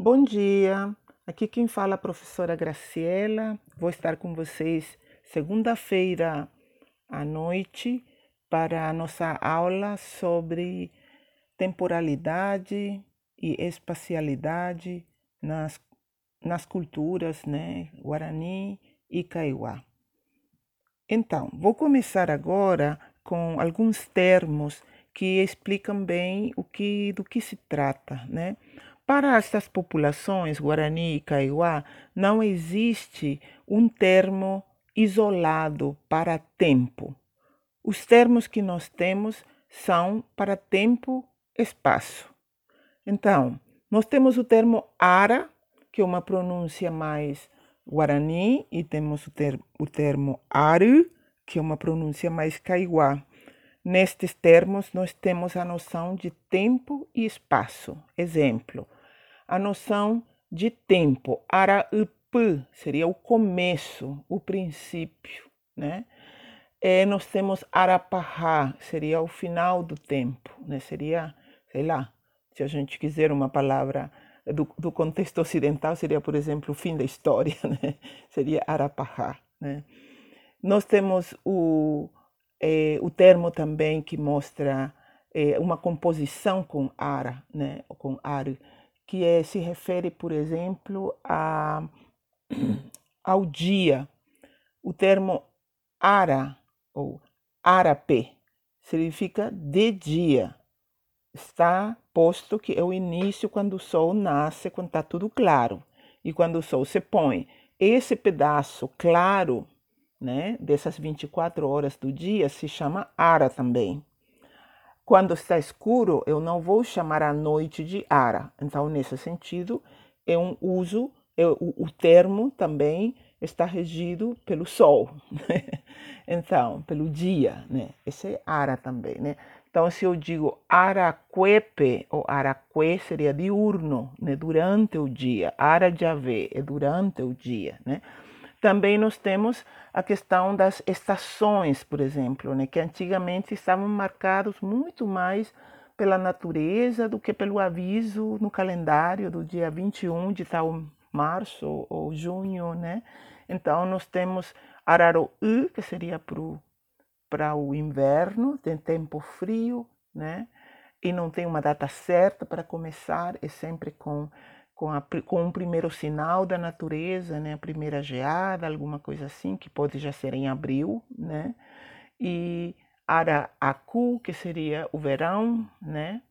Bom dia, aqui quem fala é a professora Graciela. Vou estar com vocês segunda-feira à noite para a nossa aula sobre temporalidade e espacialidade nas, nas culturas né, Guarani e Kaiowá. Então, vou começar agora com alguns termos que explicam bem o que, do que se trata, né? Para estas populações, Guarani e Kaiowá, não existe um termo isolado para tempo. Os termos que nós temos são para tempo espaço. Então, nós temos o termo ara, que é uma pronúncia mais guarani, e temos o, ter o termo aru, que é uma pronúncia mais kaiowá. Nestes termos, nós temos a noção de tempo e espaço. Exemplo, a noção de tempo. Araup seria o começo, o princípio, né? É, nós temos Arapahá, seria o final do tempo, né? Seria, sei lá, se a gente quiser uma palavra do, do contexto ocidental, seria, por exemplo, o fim da história, né? Seria Arapahá, né? Nós temos o, é, o termo também que mostra é, uma composição com ara, né? Com ar, que é, se refere, por exemplo, a, ao dia. O termo ara ou arape significa de dia. Está posto que é o início quando o sol nasce, quando está tudo claro, e quando o sol se põe. Esse pedaço claro, né, dessas 24 horas do dia se chama ara também. Quando está escuro, eu não vou chamar a noite de ara. Então, nesse sentido, é um uso, é, o, o termo também está regido pelo sol, né? então, pelo dia, né? Esse é ara também, né? Então, se eu digo araquepe ou araque, seria diurno, né? Durante o dia. Ara de é durante o dia, né? Também nós temos a questão das estações, por exemplo, né, que antigamente estavam marcados muito mais pela natureza do que pelo aviso no calendário do dia 21 de tal março ou junho, né? Então nós temos Araruí, que seria para o inverno, tem tempo frio, né? E não tem uma data certa para começar, é sempre com com, a, com um primeiro sinal da natureza, né? A primeira geada, alguma coisa assim, que pode já ser em abril, né? E Araacu, que seria o verão, né?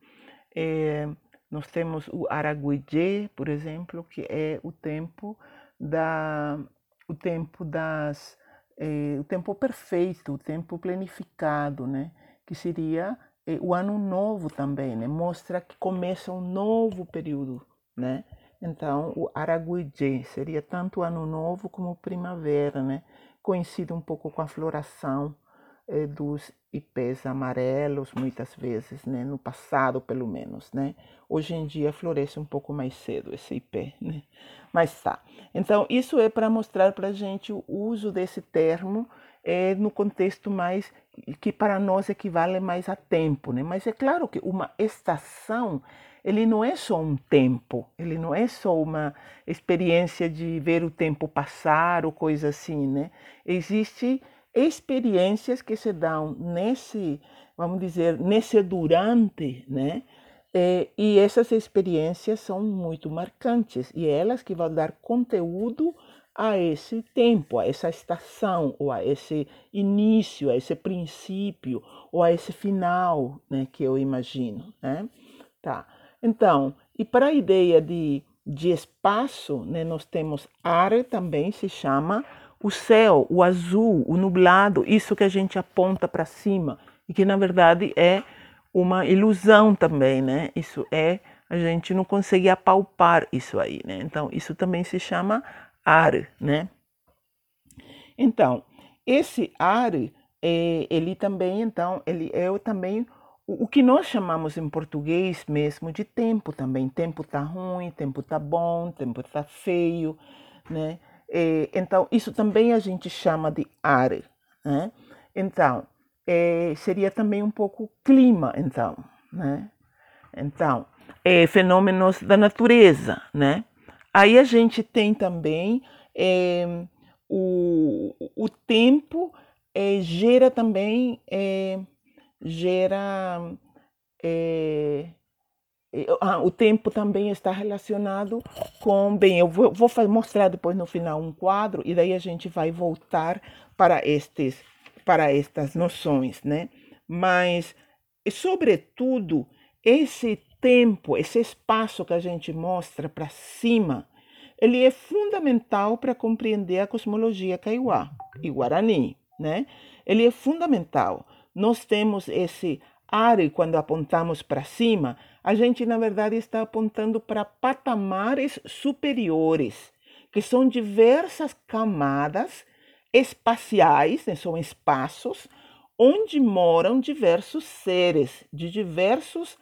É, nós temos o Araguijé, por exemplo, que é o tempo da o tempo das é, o tempo perfeito, o tempo planificado, né? Que seria é, o ano novo também, né? Mostra que começa um novo período, né? Então, o Araguijé seria tanto ano novo como primavera, né? Coincide um pouco com a floração eh, dos ipês amarelos, muitas vezes, né? No passado, pelo menos, né? Hoje em dia floresce um pouco mais cedo esse ipê, né? Mas tá. Então, isso é para mostrar para a gente o uso desse termo é, no contexto mais que para nós equivale mais a tempo, né? Mas é claro que uma estação ele não é só um tempo, ele não é só uma experiência de ver o tempo passar ou coisa assim, né? Existem experiências que se dão nesse, vamos dizer, nesse durante, né? É, e essas experiências são muito marcantes e é elas que vão dar conteúdo a esse tempo, a essa estação, ou a esse início, a esse princípio, ou a esse final, né, que eu imagino, né? Tá. Então, e para a ideia de, de espaço, né, nós temos ar também se chama o céu, o azul, o nublado, isso que a gente aponta para cima, e que na verdade é uma ilusão também, né? Isso é, a gente não consegue apalpar isso aí, né? Então, isso também se chama ar, né? Então, esse ar, é, ele também, então, ele é também o que nós chamamos em português mesmo de tempo também. Tempo tá ruim, tempo tá bom, tempo tá feio, né? E, então, isso também a gente chama de ar, né? Então, é, seria também um pouco clima, então, né? Então, é, fenômenos da natureza, né? Aí a gente tem também é, o, o tempo é, gera também é, gera ah, o tempo também está relacionado com bem eu vou, vou mostrar depois no final um quadro e daí a gente vai voltar para estes para estas noções né? Mas sobretudo esse tempo esse espaço que a gente mostra para cima ele é fundamental para compreender a cosmologia kaiowá e guarani né? Ele é fundamental. Nós temos esse área quando apontamos para cima, a gente na verdade está apontando para patamares superiores, que são diversas camadas espaciais, né? são espaços onde moram diversos seres de diversos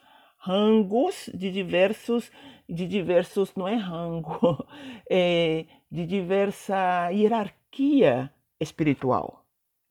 rangos, de diversos, de diversos, não é rango, é, de diversa hierarquia espiritual.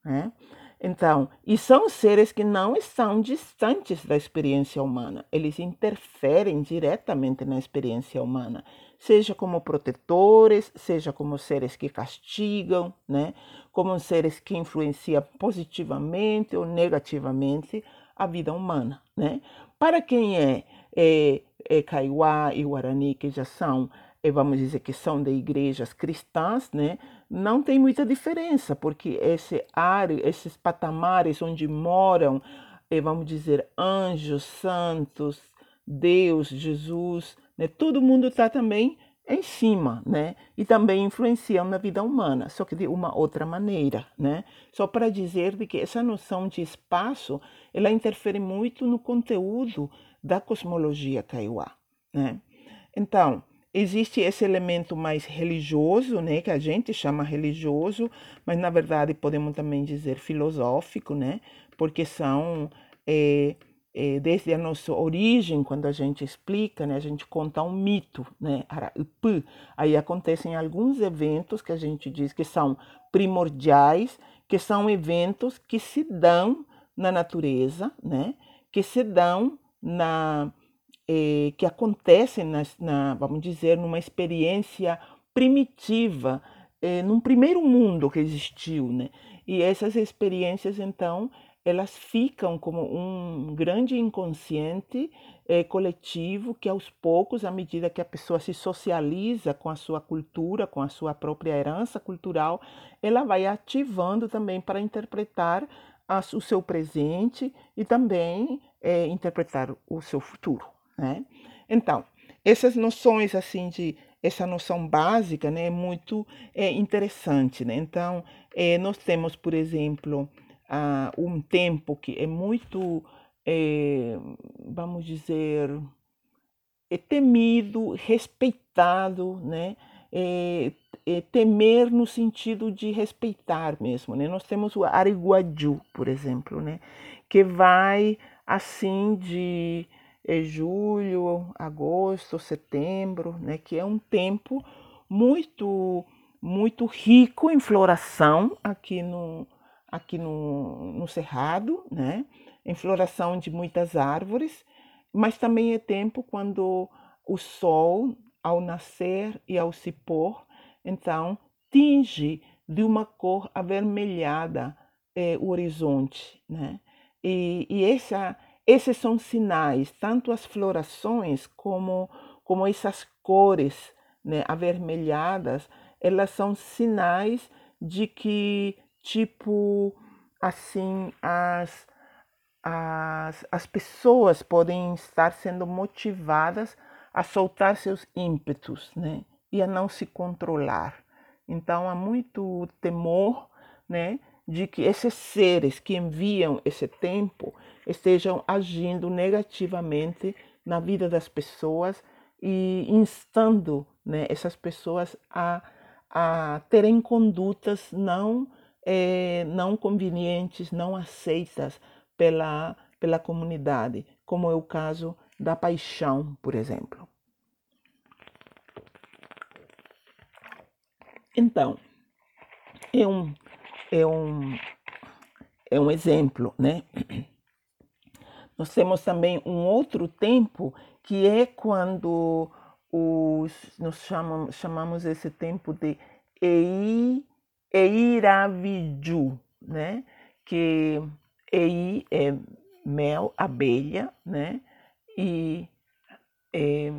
Né? Então, e são seres que não estão distantes da experiência humana, eles interferem diretamente na experiência humana, seja como protetores, seja como seres que castigam, né? como seres que influenciam positivamente ou negativamente a vida humana. Né? Para quem é, é, é Kaiowá e Guarani, que já são vamos dizer que são de igrejas cristãs, né, não tem muita diferença, porque esse área, esses patamares onde moram, vamos dizer, anjos, santos, Deus, Jesus, né, todo mundo está também em cima, né? E também influenciam na vida humana, só que de uma outra maneira, né? Só para dizer de que essa noção de espaço, ela interfere muito no conteúdo da cosmologia kaiowá, né? Então, existe esse elemento mais religioso, né, que a gente chama religioso, mas na verdade podemos também dizer filosófico, né, porque são é, desde a nossa origem, quando a gente explica, né, a gente conta um mito, né, aí acontecem alguns eventos que a gente diz que são primordiais, que são eventos que se dão na natureza, né, que se dão na eh, que acontecem, na, na, vamos dizer, numa experiência primitiva, eh, num primeiro mundo que existiu, né? E essas experiências, então, elas ficam como um grande inconsciente eh, coletivo que, aos poucos, à medida que a pessoa se socializa com a sua cultura, com a sua própria herança cultural, ela vai ativando também para interpretar o seu presente e também eh, interpretar o seu futuro. Né? Então, essas noções assim de essa noção básica né, é muito é, interessante. Né? Então, é, nós temos, por exemplo, um tempo que é muito, é, vamos dizer, é temido, respeitado, né? É, é, temer no sentido de respeitar mesmo. Né? Nós temos o Ariguaju, por exemplo, né? que vai assim de é julho, agosto, setembro, né, que é um tempo muito muito rico em floração aqui no aqui no, no cerrado, né, em floração de muitas árvores, mas também é tempo quando o sol ao nascer e ao se pôr, então tinge de uma cor avermelhada é, o horizonte, né? E, e essa esses são sinais, tanto as florações como, como essas cores né, avermelhadas, elas são sinais de que, tipo, assim, as, as, as pessoas podem estar sendo motivadas a soltar seus ímpetos, né? E a não se controlar. Então há muito temor, né? De que esses seres que enviam esse tempo, estejam agindo negativamente na vida das pessoas e instando né, essas pessoas a, a terem condutas não, é, não convenientes, não aceitas pela, pela comunidade, como é o caso da paixão, por exemplo. Então, é um, é um, é um exemplo, né? Nós temos também um outro tempo que é quando os, nós chamamos, chamamos esse tempo de Ei, Eiraviju, né? que Ei é mel, abelha, né? e é,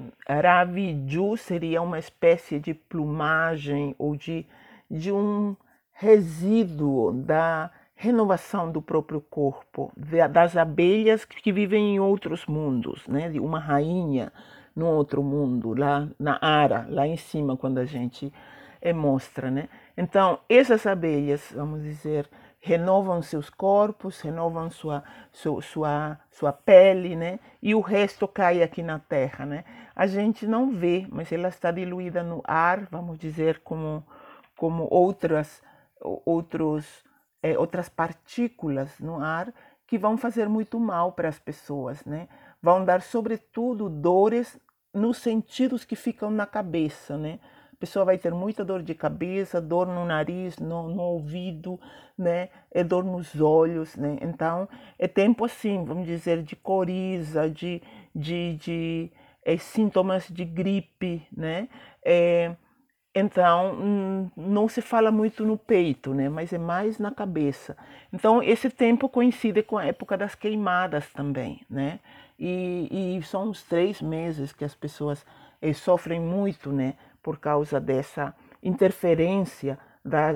seria uma espécie de plumagem ou de, de um resíduo da renovação do próprio corpo, das abelhas que vivem em outros mundos, né? de uma rainha no outro mundo, lá na Ara, lá em cima, quando a gente é, mostra. Né? Então, essas abelhas, vamos dizer, renovam seus corpos, renovam sua, sua, sua, sua pele, né? E o resto cai aqui na terra, né? A gente não vê, mas ela está diluída no ar, vamos dizer, como, como outras, outros, é, outras partículas no ar que vão fazer muito mal para as pessoas, né? Vão dar, sobretudo, dores nos sentidos que ficam na cabeça, né? Pessoa vai ter muita dor de cabeça, dor no nariz, no, no ouvido, né? É dor nos olhos, né? Então, é tempo assim, vamos dizer, de coriza, de, de, de é, sintomas de gripe, né? É, então, não se fala muito no peito, né? Mas é mais na cabeça. Então, esse tempo coincide com a época das queimadas também, né? E, e são os três meses que as pessoas eh, sofrem muito, né? Por causa dessa interferência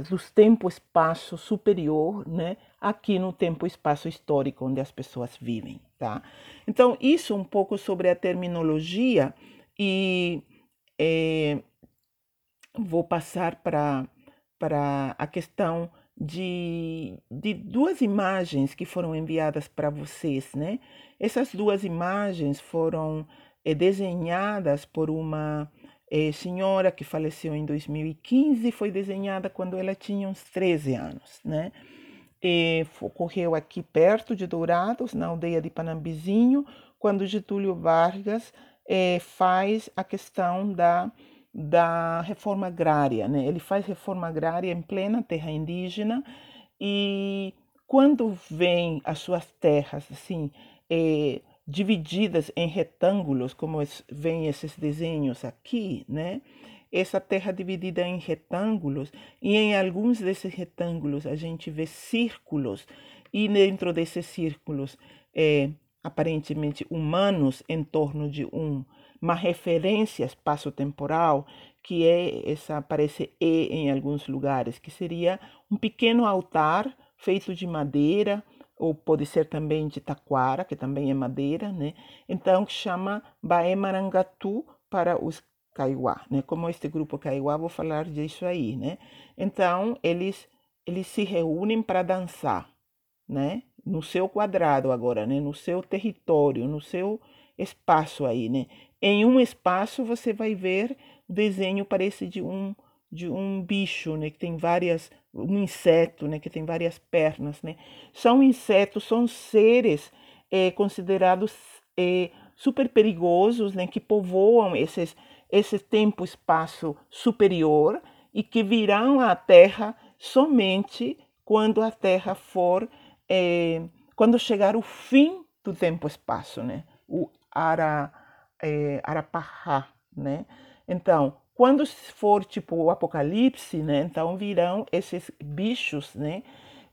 dos tempo-espaço superior, né, aqui no tempo-espaço histórico onde as pessoas vivem, tá? Então, isso um pouco sobre a terminologia e é, vou passar para para a questão de, de duas imagens que foram enviadas para vocês, né? Essas duas imagens foram é, desenhadas por uma é, senhora que faleceu em 2015, foi desenhada quando ela tinha uns 13 anos, né? E ocorreu aqui perto de Dourados, na aldeia de Panambizinho, quando Getúlio Vargas é, faz a questão da, da reforma agrária. Né? Ele faz reforma agrária em plena terra indígena e quando vem as suas terras assim é, divididas em retângulos, como vem esses desenhos aqui, né? Essa terra dividida em retângulos, e em alguns desses retângulos a gente vê círculos, e dentro desses círculos, é, aparentemente humanos, em torno de um, uma referência espaço-temporal, que é essa, aparece E em alguns lugares, que seria um pequeno altar feito de madeira, ou pode ser também de taquara, que também é madeira, né? Então chama Baé Marangatu para os Kaiowá, né? Como este grupo Kaiowá, vou falar disso aí, né? Então eles eles se reúnem para dançar, né? No seu quadrado agora, né? No seu território, no seu espaço aí, né? Em um espaço você vai ver o desenho parece de um de um bicho, né, que tem várias, um inseto, né, que tem várias pernas, né. São insetos, são seres é, considerados é, super perigosos, né, que povoam esses, esse tempo-espaço superior e que virão à Terra somente quando a Terra for, é, quando chegar o fim do tempo-espaço, né, o Ara, é, Arapahá, né. Então, quando for tipo o apocalipse, né, então virão esses bichos, né,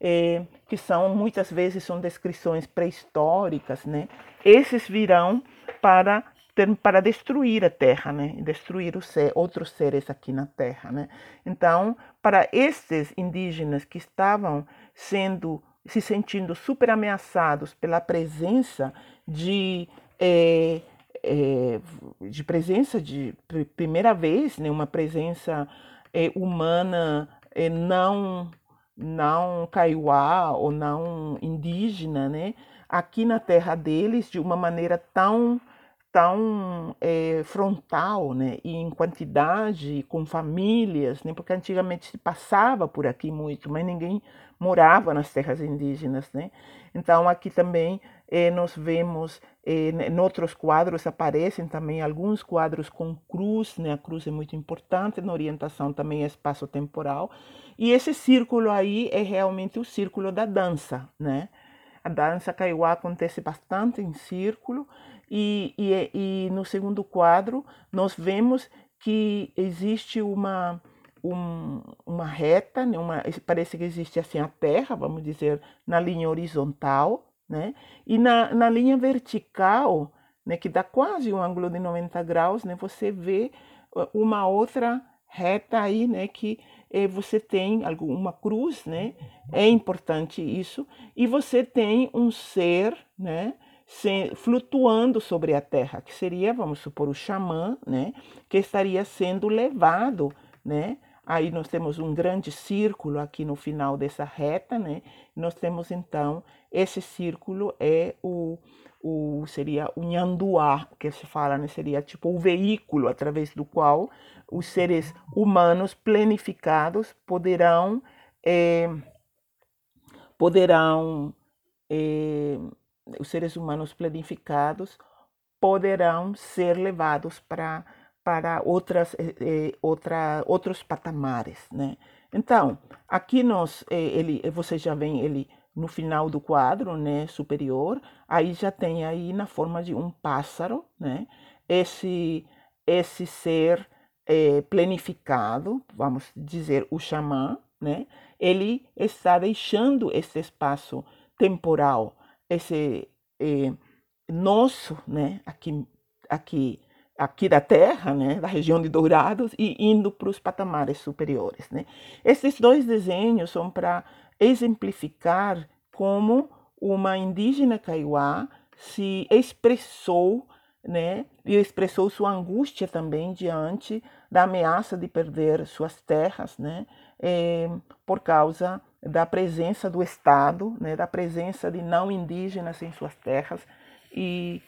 é, que são muitas vezes são descrições pré-históricas, né, esses virão para para destruir a Terra, né, destruir os ser, outros seres aqui na Terra, né. Então, para esses indígenas que estavam sendo se sentindo super ameaçados pela presença de é, é, de presença de primeira vez, né, uma presença é, humana é, não não caiuá ou não indígena, né, aqui na terra deles de uma maneira tão tão é, frontal, né, e em quantidade, com famílias, né, porque antigamente se passava por aqui muito, mas ninguém morava nas terras indígenas, né. Então aqui também eh, nós vemos em outros quadros aparecem também alguns quadros com cruz, né? A cruz é muito importante na orientação também espaço-temporal. E esse círculo aí é realmente o círculo da dança, né? A dança kaiowá acontece bastante em círculo E, e, e no segundo quadro, nós vemos que existe uma, um, uma reta, né? uma, parece que existe assim a Terra, vamos dizer, na linha horizontal, né? e na, na linha vertical, né, que dá quase um ângulo de 90 graus, né, você vê uma outra reta aí, né, que eh, você tem alguma cruz, né, é importante isso, e você tem um ser, né, se, flutuando sobre a terra, que seria, vamos supor, o xamã, né, que estaria sendo levado, né, aí nós temos um grande círculo aqui no final dessa reta, né, nós temos então, esse círculo é o, o seria o nhanduá, que se fala, né? seria tipo o veículo através do qual os seres humanos planificados poderão é, poderão é, os seres humanos planificados poderão ser levados para para outras é, outra, outros patamares, né? Então aqui nós ele você já vem ele no final do quadro, né, superior, aí já tem aí na forma de um pássaro, né, esse esse ser é, planificado, vamos dizer o xamã, né, ele está deixando esse espaço temporal, esse é, nosso, né, aqui aqui aqui da Terra, né, da região de Dourados, e indo para os patamares superiores. Né. Esses dois desenhos são para exemplificar como uma indígena caiuá se expressou, né, e expressou sua angústia também diante da ameaça de perder suas terras, né, é, por causa da presença do Estado, né, da presença de não indígenas em suas terras e,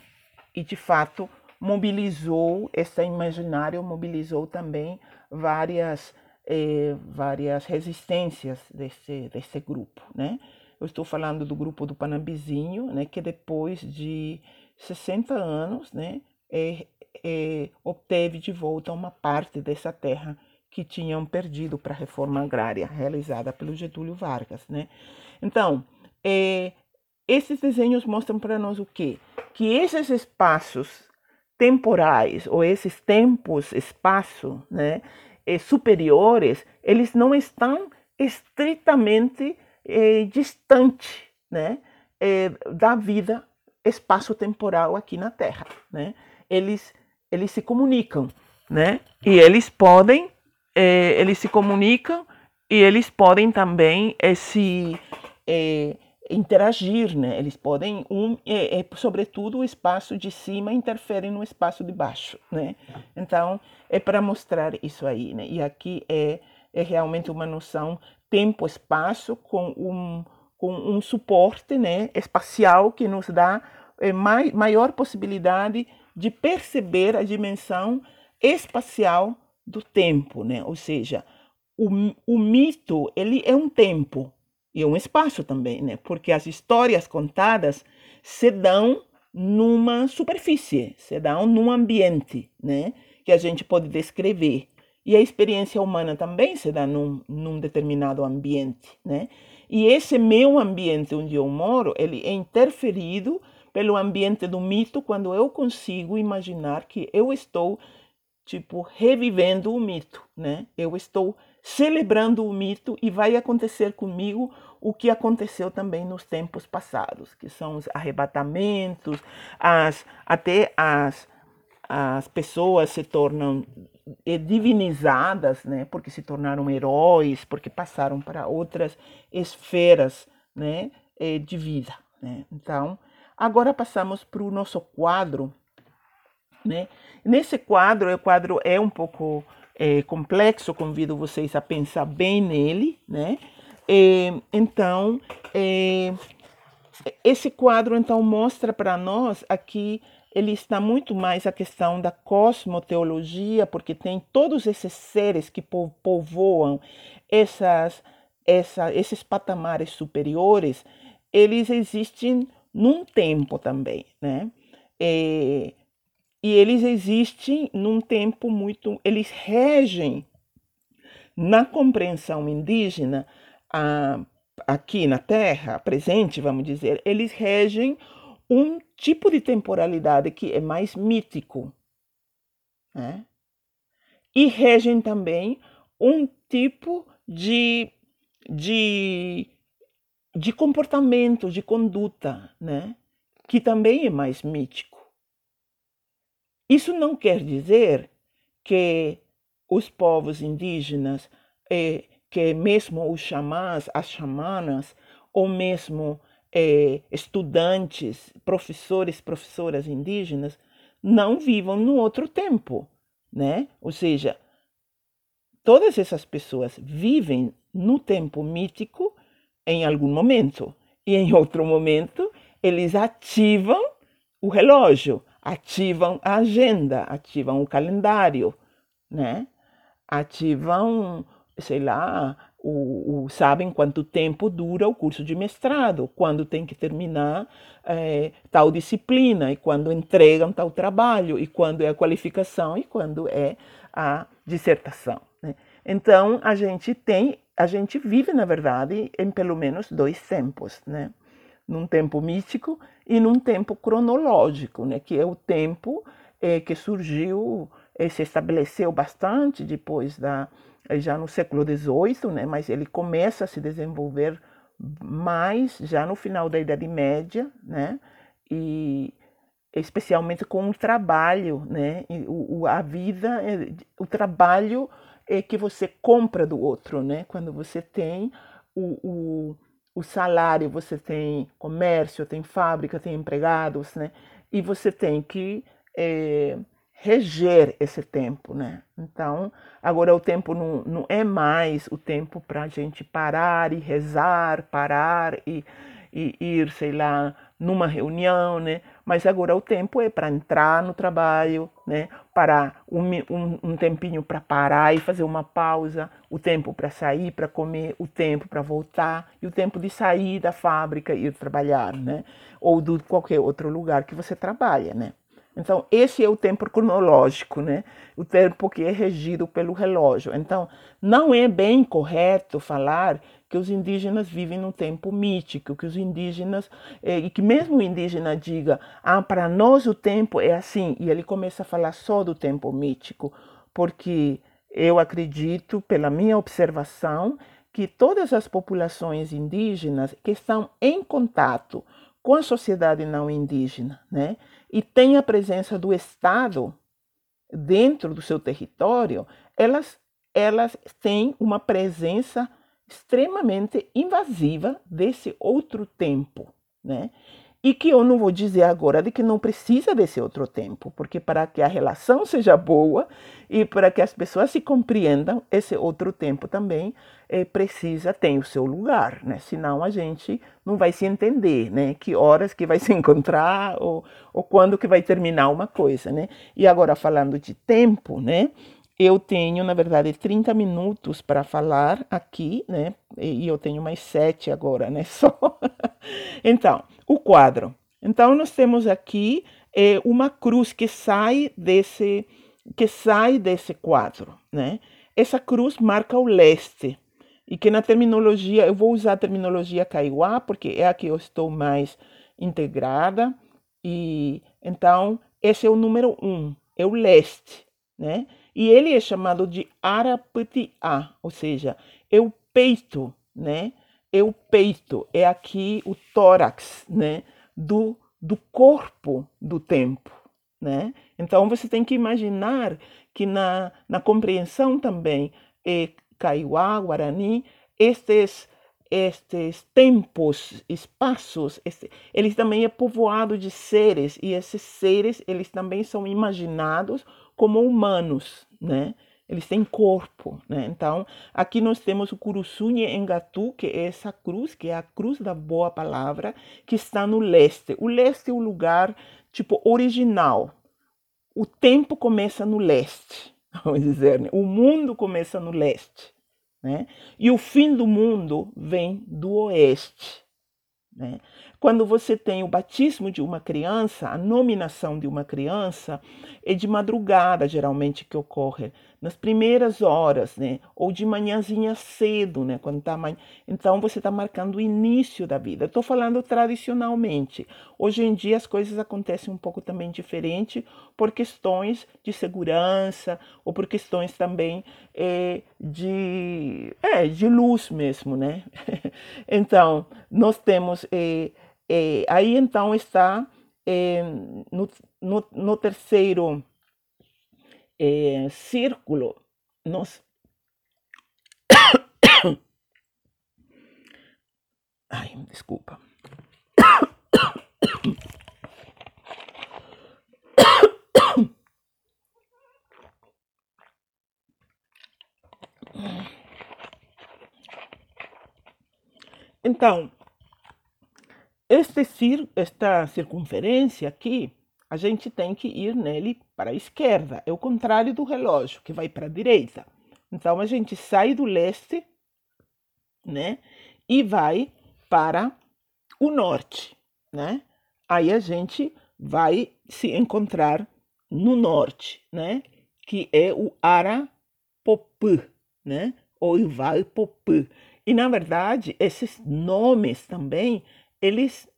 e de fato mobilizou esse imaginário mobilizou também várias eh, várias resistências desse, desse grupo, né? Eu estou falando do grupo do Panambizinho, né, que depois de 60 anos, né, é, é, obteve de volta uma parte dessa terra que tinham perdido para a reforma agrária realizada pelo Getúlio Vargas, né? Então, é, esses desenhos mostram para nós o quê? Que esses espaços temporais ou esses tempos, espaço, né, eh, superiores, eles não estão estritamente eh, distante né, eh, da vida espaço-temporal aqui na Terra. Né? Eles, eles se comunicam né? e eles podem, eles se comunicam e eles podem também se interagir, né? Eles podem, um, é, é, sobretudo o espaço de cima interfere no espaço de baixo, né? Então é para mostrar isso aí, né? E aqui é, é realmente uma noção tempo-espaço com um com um suporte, né? Espacial que nos dá é, mai, maior possibilidade de perceber a dimensão espacial do tempo, né? Ou seja, o, o mito ele é um tempo, e um espaço também, né? Porque as histórias contadas se dão numa superfície, se dão num ambiente, né? Que a gente pode descrever. E a experiência humana também se dá num, num determinado ambiente, né? E esse meu ambiente onde eu moro, ele é interferido pelo ambiente do mito quando eu consigo imaginar que eu estou tipo revivendo o mito, né? Eu estou celebrando o mito e vai acontecer comigo o que aconteceu também nos tempos passados, que são os arrebatamentos, as, até as, as pessoas se tornam divinizadas, né, porque se tornaram heróis, porque passaram para outras esferas né, eh, de vida. Né? Então, agora passamos para o nosso quadro. Né? Nesse quadro, o quadro é um pouco é, complexo, convido vocês a pensar bem nele, né? É, então, é, esse quadro então mostra para nós aqui ele está muito mais a questão da cosmoteologia, porque tem todos esses seres que povoam essas, essa, esses patamares superiores, eles existem num tempo também, né? É, e eles existem num tempo muito. Eles regem, na compreensão indígena, a, aqui na Terra, presente, vamos dizer, eles regem um tipo de temporalidade que é mais mítico. Né? E regem também um tipo de, de, de comportamento, de conduta, né? que também é mais mítico. Isso não quer dizer que os povos indígenas, eh, que mesmo os xamãs, as xamanas, ou mesmo eh, estudantes, professores, professoras indígenas, não vivam no outro tempo, né? Ou seja, todas essas pessoas vivem no tempo mítico em algum momento e em outro momento eles ativam o relógio, ativam a agenda, ativam o calendário, né? Ativam, sei lá, o, o, sabem quanto tempo dura o curso de mestrado, quando tem que terminar é, tal disciplina, e quando entregam tal trabalho, e quando é a qualificação, e quando é a dissertação. Né? Então, a gente tem, a gente vive, na verdade, em pelo menos dois tempos, né? Num tempo místico e num tempo cronológico, né? que é o tempo é, que surgiu, é, se estabeleceu bastante depois da já no século XVIII, né? mas ele começa a se desenvolver mais já no final da Idade Média, né? e especialmente com o trabalho, né? o, a vida, o trabalho é que você compra do outro, né? quando você tem o, o o salário, você tem comércio, tem fábrica, tem empregados, né? E você tem que é, reger esse tempo, né? Então, agora o tempo não, não é mais o tempo para a gente parar e rezar, parar e, e ir, sei lá, numa reunião, né? Mas agora o tempo é para entrar no trabalho, né? Parar um, um, um tempinho para parar e fazer uma pausa, o tempo para sair, para comer, o tempo para voltar e o tempo de sair da fábrica e ir trabalhar, né? Ou de qualquer outro lugar que você trabalha, né? Então, esse é o tempo cronológico, né? O tempo que é regido pelo relógio. Então, não é bem correto falar que os indígenas vivem num tempo mítico, que os indígenas, eh, e que mesmo o indígena diga, ah, para nós o tempo é assim, e ele começa a falar só do tempo mítico, porque eu acredito, pela minha observação, que todas as populações indígenas que estão em contato com a sociedade não indígena, né? e tem a presença do Estado dentro do seu território, elas, elas têm uma presença extremamente invasiva desse outro tempo, né? E que eu não vou dizer agora de que não precisa desse outro tempo, porque para que a relação seja boa e para que as pessoas se compreendam, esse outro tempo também é, precisa, tem o seu lugar, né? Senão a gente não vai se entender, né? Que horas que vai se encontrar ou, ou quando que vai terminar uma coisa, né? E agora falando de tempo, né? Eu tenho, na verdade, 30 minutos para falar aqui, né? E eu tenho mais sete agora, né? Só. então, o quadro. Então, nós temos aqui é, uma cruz que sai desse que sai desse quadro, né? Essa cruz marca o leste e que na terminologia eu vou usar a terminologia kaiowá porque é a que eu estou mais integrada e então esse é o número um, é o leste, né? E ele é chamado de Araputiá, ou seja, é o peito, né? é o peito, é aqui o tórax, né, do, do corpo do tempo, né? Então você tem que imaginar que na, na compreensão também é Kaiowá, Guarani, estes estes tempos, espaços, este, eles também é povoado de seres e esses seres eles também são imaginados como humanos, né? eles têm corpo, né? Então, aqui nós temos o Curuçunhe Engatu, que é essa cruz, que é a cruz da boa palavra, que está no leste. O leste é o lugar, tipo, original. O tempo começa no leste, vamos dizer, né? o mundo começa no leste, né? E o fim do mundo vem do oeste, né? Quando você tem o batismo de uma criança, a nominação de uma criança é de madrugada, geralmente, que ocorre, nas primeiras horas, né? Ou de manhãzinha cedo, né? Quando tá man... Então você está marcando o início da vida. Estou falando tradicionalmente. Hoje em dia as coisas acontecem um pouco também diferente por questões de segurança ou por questões também é, de, é, de luz mesmo, né? então, nós temos. É, é, aí então está é, no, no, no, terceiro é, círculo, nós. Ai, desculpa. Então, este cir esta circunferência aqui, a gente tem que ir nele para a esquerda. É o contrário do relógio, que vai para a direita. Então, a gente sai do leste, né? E vai para o norte, né? Aí a gente vai se encontrar no norte, né? Que é o Arapopã, né? Ou Ivalpopã. E, na verdade, esses nomes também eles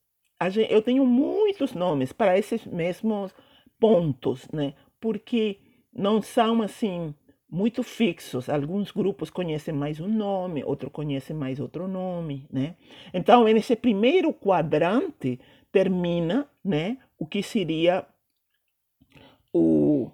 gente, eu tenho muitos nomes para esses mesmos pontos, né? Porque não são assim muito fixos. Alguns grupos conhecem mais um nome, outros conhecem mais outro nome, né? Então, nesse primeiro quadrante termina, né, o que seria o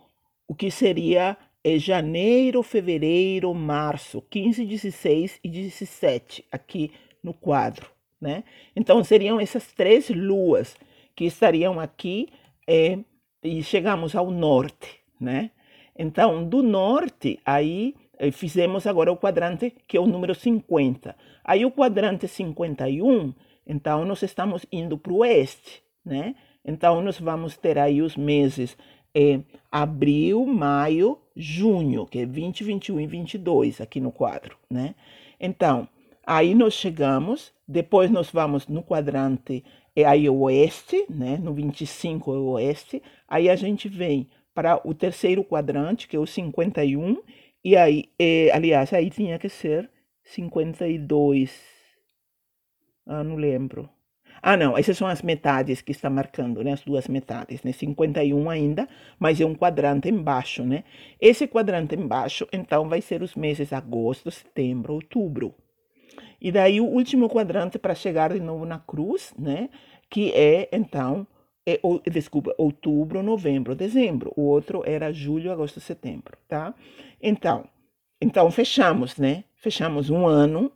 o que seria é janeiro, fevereiro, março, 15, 16 e 17 aqui no quadro né? Então seriam essas três luas que estariam aqui é, e chegamos ao norte, né? Então do norte aí é, fizemos agora o quadrante que é o número 50. Aí o quadrante 51, então nós estamos indo para o oeste, né? Então nós vamos ter aí os meses é, abril, maio, junho, que é 20, 21 e 22 aqui no quadro, né? Então, Aí nós chegamos, depois nós vamos no quadrante, é aí o oeste, né? No 25 é o oeste. Aí a gente vem para o terceiro quadrante, que é o 51, e aí, é, aliás, aí tinha que ser 52. Ah, não lembro. Ah, não, essas são as metades que está marcando, né? As duas metades, né? 51 ainda, mas é um quadrante embaixo, né? Esse quadrante embaixo, então, vai ser os meses agosto, setembro, outubro. E daí o último quadrante para chegar de novo na cruz, né? Que é então, é, ou, desculpa, outubro, novembro, dezembro. O outro era julho, agosto, setembro, tá? Então, então fechamos, né? Fechamos um ano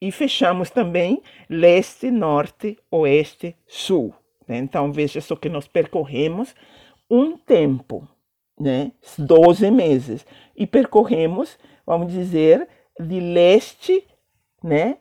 e fechamos também leste, norte, oeste, sul. Né? Então veja só que nós percorremos um tempo, né? 12 meses e percorremos, vamos dizer, de leste, né,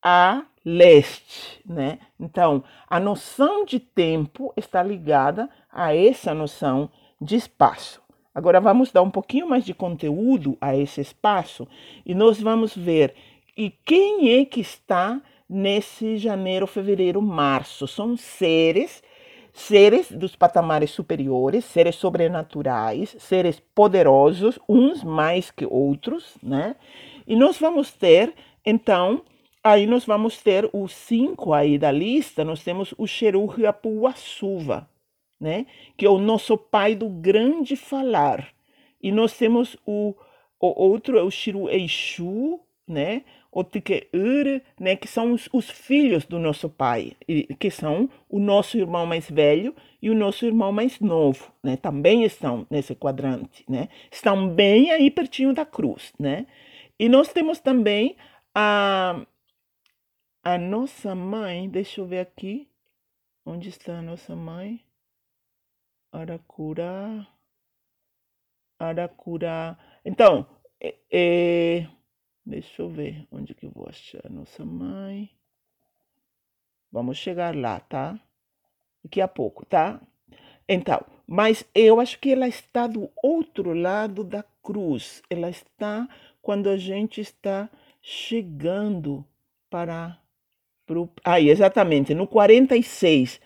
a leste, né? Então, a noção de tempo está ligada a essa noção de espaço. Agora vamos dar um pouquinho mais de conteúdo a esse espaço e nós vamos ver e quem é que está nesse janeiro, fevereiro, março. São seres, seres dos patamares superiores, seres sobrenaturais, seres poderosos, uns mais que outros, né? E nós vamos ter então Aí nós vamos ter os cinco aí da lista, nós temos o Xerujapuaçuva, né? Que é o nosso pai do grande falar. E nós temos o, o outro, é o Shiru Eixu, né? O Tikeur, né? Que são os, os filhos do nosso pai, que são o nosso irmão mais velho e o nosso irmão mais novo, né? Também estão nesse quadrante, né? Estão bem aí pertinho da cruz, né? E nós temos também a a nossa mãe, deixa eu ver aqui. Onde está a nossa mãe? Aracura. Aracura. Então, é, é, deixa eu ver onde que eu vou achar a nossa mãe. Vamos chegar lá, tá? Daqui a pouco, tá? Então, mas eu acho que ela está do outro lado da cruz. Ela está quando a gente está chegando para pro, aí, exatamente, no 46,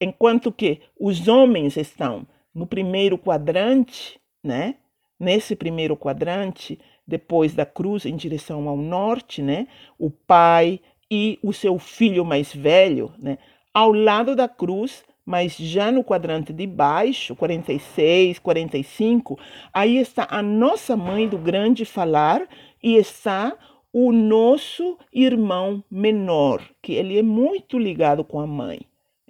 enquanto que os homens estão no primeiro quadrante, né? Nesse primeiro quadrante, depois da cruz em direção ao norte, né? O pai e o seu filho mais velho, né? Ao lado da cruz, mas já no quadrante de baixo, 46, 45, aí está a nossa mãe do grande falar e está o nosso irmão menor, que ele é muito ligado com a mãe.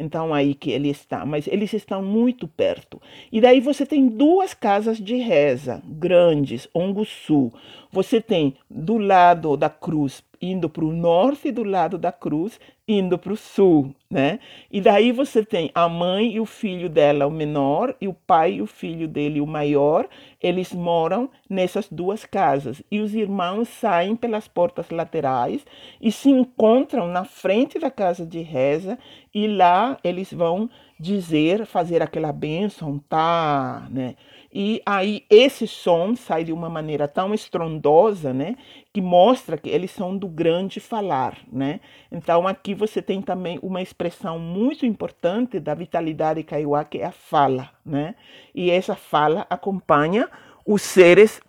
Então aí que ele está, mas eles estão muito perto. E daí você tem duas casas de reza grandes, Onguçu. Você tem do lado da cruz indo para o norte do lado da cruz indo para o sul, né? E daí você tem a mãe e o filho dela, o menor, e o pai e o filho dele, o maior, eles moram nessas duas casas. E os irmãos saem pelas portas laterais e se encontram na frente da casa de reza, e lá eles vão dizer, fazer aquela bênção, tá, né? E aí esse som sai de uma maneira tão estrondosa, né, que mostra que eles são do grande falar, né? Então aqui você tem também uma expressão muito importante da vitalidade kaiowá, que é a fala, né? E essa fala acompanha os seres,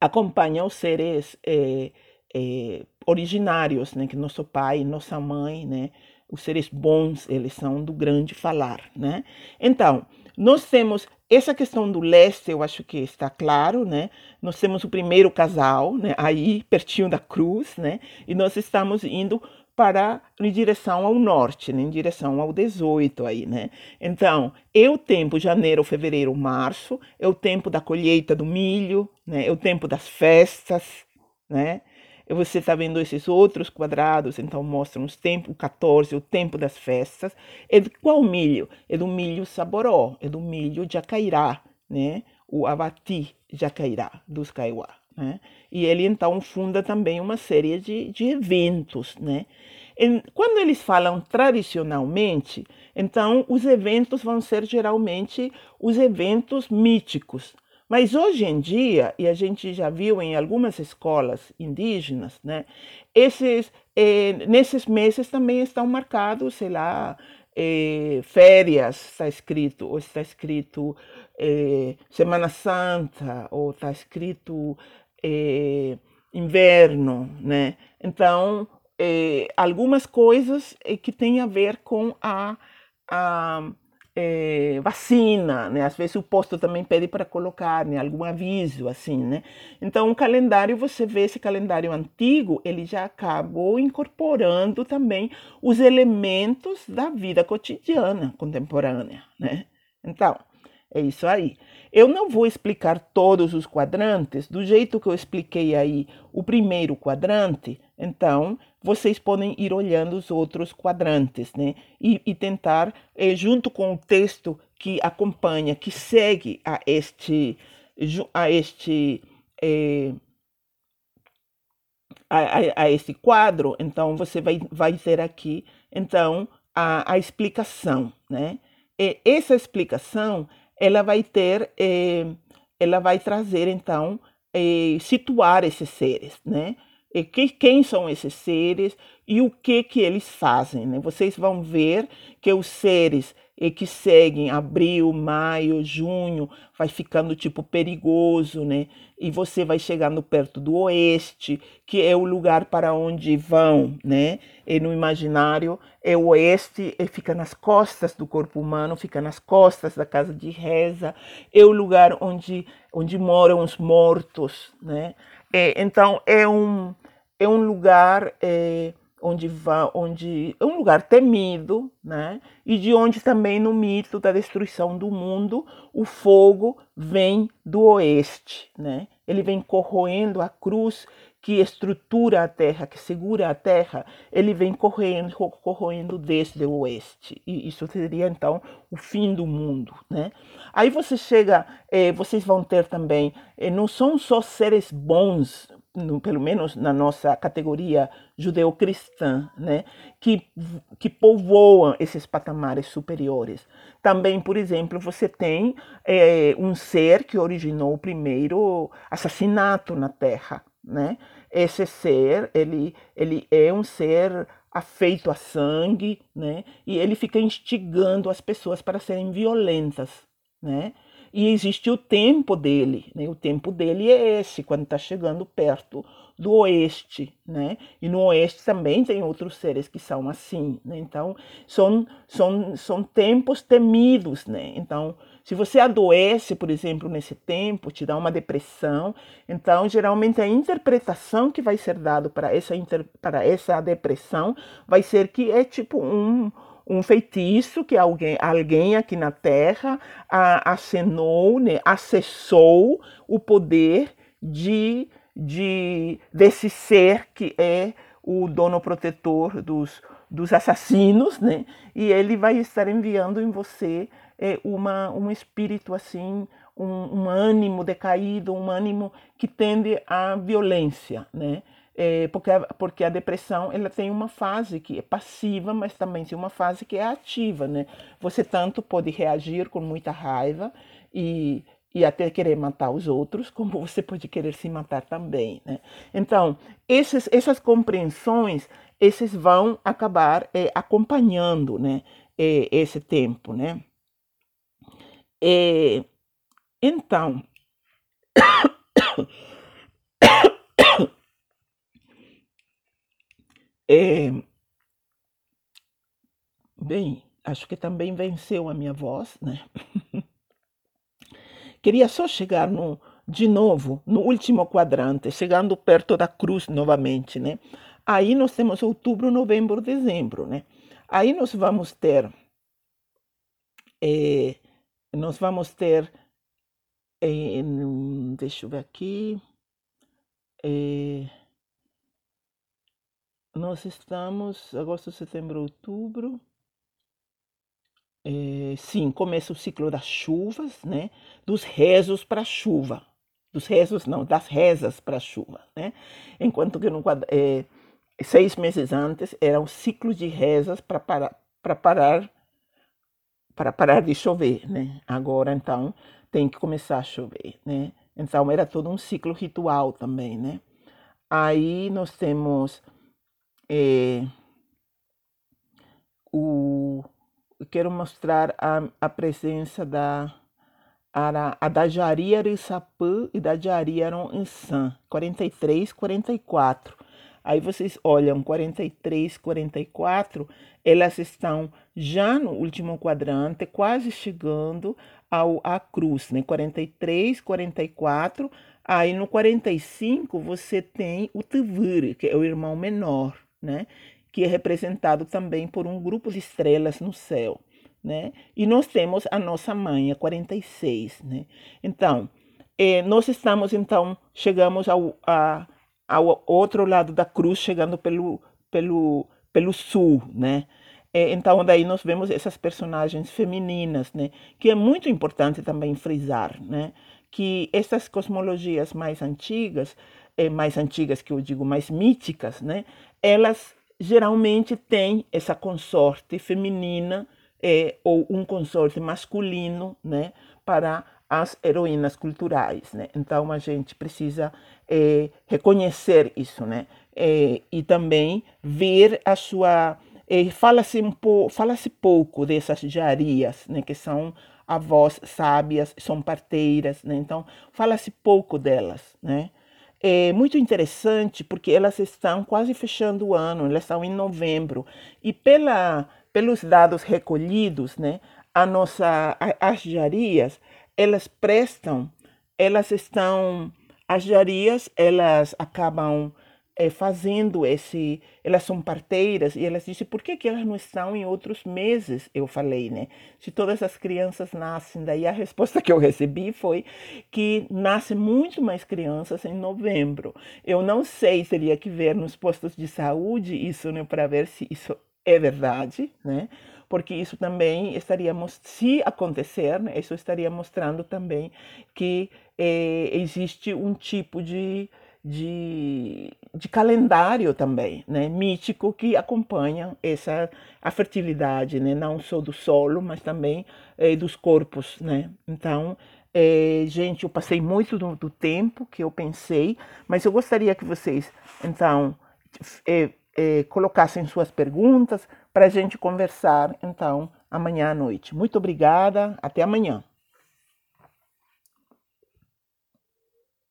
acompanha os seres é, é, originários, né? Que nosso pai, nossa mãe, né? Os seres bons, eles são do grande falar, né? Então, nós temos essa questão do leste, eu acho que está claro, né? Nós temos o primeiro casal, né? Aí, pertinho da cruz, né? E nós estamos indo para em direção ao norte, né? em direção ao 18 aí, né? Então, é o tempo janeiro, fevereiro, março, é o tempo da colheita do milho, né? É o tempo das festas, né? Você está vendo esses outros quadrados, então mostram os tempos, o 14, o tempo das festas. É de qual milho? É do milho saboró, é do milho jacairá, né? O abati jacairá dos Kaiowá. Né? E ele então funda também uma série de, de eventos, né? Quando eles falam tradicionalmente, então os eventos vão ser geralmente os eventos míticos, mas hoje em dia, e a gente já viu em algumas escolas indígenas, né, esses, eh, nesses meses também estão marcados, sei lá, eh, férias, está escrito, ou está escrito eh, Semana Santa, ou está escrito eh, inverno, né? Então, eh, algumas coisas eh, que têm a ver com a, a é, vacina, né? Às vezes o posto também pede para colocar né, algum aviso, assim, né? Então, o calendário, você vê esse calendário antigo, ele já acabou incorporando também os elementos da vida cotidiana contemporânea, né? Então, é isso aí. Eu não vou explicar todos os quadrantes do jeito que eu expliquei aí o primeiro quadrante, então vocês podem ir olhando os outros quadrantes, né? E, e tentar, eh, junto com o texto que acompanha, que segue a este, a este, eh, a, a, a, este quadro, então você vai, vai ter aqui, então, a, a explicação, né? E essa explicação, ela vai ter, eh, ela vai trazer, então, eh, situar esses seres, né? Que, quem são esses seres e o que que eles fazem. Né? Vocês vão ver que os seres que seguem abril, maio, junho, vai ficando tipo perigoso, né? E você vai chegando perto do oeste, que é o lugar para onde vão, né? E no imaginário é o oeste, e fica nas costas do corpo humano, fica nas costas da casa de reza, é o lugar onde onde moram os mortos, né? É, então é um é um lugar é, onde va, onde é um lugar temido, né? E de onde também no mito da destruição do mundo o fogo vem do oeste, né? Ele vem corroendo a cruz que estrutura a terra, que segura a terra, ele vem correndo, corroendo desde o oeste. E isso seria então o fim do mundo, né? Aí você chega, eh, vocês vão ter também, eh, não são só seres bons, no, pelo menos na nossa categoria judeu-cristã, né, que, que povoam esses patamares superiores. Também, por exemplo, você tem é, um ser que originou o primeiro assassinato na Terra, né? Esse ser, ele, ele é um ser afeito a sangue, né? E ele fica instigando as pessoas para serem violentas, né? E existe o tempo dele, né? O tempo dele é esse, quando está chegando perto do oeste, né? E no oeste também tem outros seres que são assim, né? Então, são, são, são tempos temidos, né? Então, se você adoece, por exemplo, nesse tempo, te dá uma depressão, então geralmente a interpretação que vai ser dada para essa, para essa depressão vai ser que é tipo um, um feitiço que alguém, alguém aqui na Terra acenou, né, acessou o poder de, de desse ser que é o dono protetor dos, dos assassinos, né? E ele vai estar enviando em você é, uma, um espírito assim, um, um ânimo decaído, um ânimo que tende à violência, né? É, porque, a, porque a depressão ela tem uma fase que é passiva, mas também tem uma fase que é ativa, né? Você tanto pode reagir com muita raiva e, e até querer matar os outros, como você pode querer se matar também, né? Então, esses, essas compreensões, esses vão acabar é, acompanhando, né? É, esse tempo, né? É, então, É, bem, acho que também venceu a minha voz, né? Queria só chegar no, de novo no último quadrante, chegando perto da cruz novamente, né? Aí nós temos outubro, novembro, dezembro, né? Aí nós vamos ter, é, nós vamos ter, é, deixa eu ver aqui, é, nós estamos agosto, setembro, outubro. É, sim, começa o ciclo das chuvas, né? Dos rezos para chuva. Dos rezos, não, das rezas para chuva, né? Enquanto que no, é, seis meses antes era um ciclo de rezas para parar, para parar, para parar de chover, né? Agora, então, tem que começar a chover, né? Então, era todo um ciclo ritual também, né? Aí nós temos é, o, quero mostrar a, a presença da a, a da Jaria Arissapã e da Jaria Insan, 43, 44. Aí vocês olham 43, 44, elas estão já no último quadrante, quase chegando ao à cruz, né? 43, 44. Aí no 45 você tem o Tavir, que é o irmão menor né? que é representado também por um grupo de estrelas no céu. Né? E nós temos a nossa mãe, a 46. Né? Então, eh, nós estamos, então, chegamos ao, a, ao outro lado da cruz, chegando pelo, pelo, pelo sul, né? Eh, então, daí nós vemos essas personagens femininas, né? Que é muito importante também frisar, né? Que essas cosmologias mais antigas, eh, mais antigas que eu digo, mais míticas, né? elas geralmente têm essa consorte feminina é, ou um consorte masculino, né, para as heroínas culturais, né? Então a gente precisa é, reconhecer isso, né? É, e também ver a sua é, fala-se um po, fala-se pouco dessas jarias, né? Que são avós sábias, são parteiras, né? Então fala-se pouco delas, né? é muito interessante porque elas estão quase fechando o ano, elas estão em novembro. E pela, pelos dados recolhidos, né, a nossa, as jarias, elas prestam, elas estão, as jarias, elas acabam é, fazendo esse. Elas são parteiras e elas dizem por que, que elas não estão em outros meses? Eu falei, né? Se todas as crianças nascem, daí a resposta que eu recebi foi que nascem muito mais crianças em novembro. Eu não sei, teria que ver nos postos de saúde isso, né, para ver se isso é verdade, né? Porque isso também estaria, se acontecer, né, isso estaria mostrando também que é, existe um tipo de de, de calendário também, né, mítico que acompanha essa a fertilidade, né, não só do solo, mas também eh, dos corpos, né. Então, eh, gente, eu passei muito do, do, tempo que eu pensei, mas eu gostaria que vocês, então, eh, eh, colocassem suas perguntas para a gente conversar, então, amanhã à noite. Muito obrigada, até amanhã.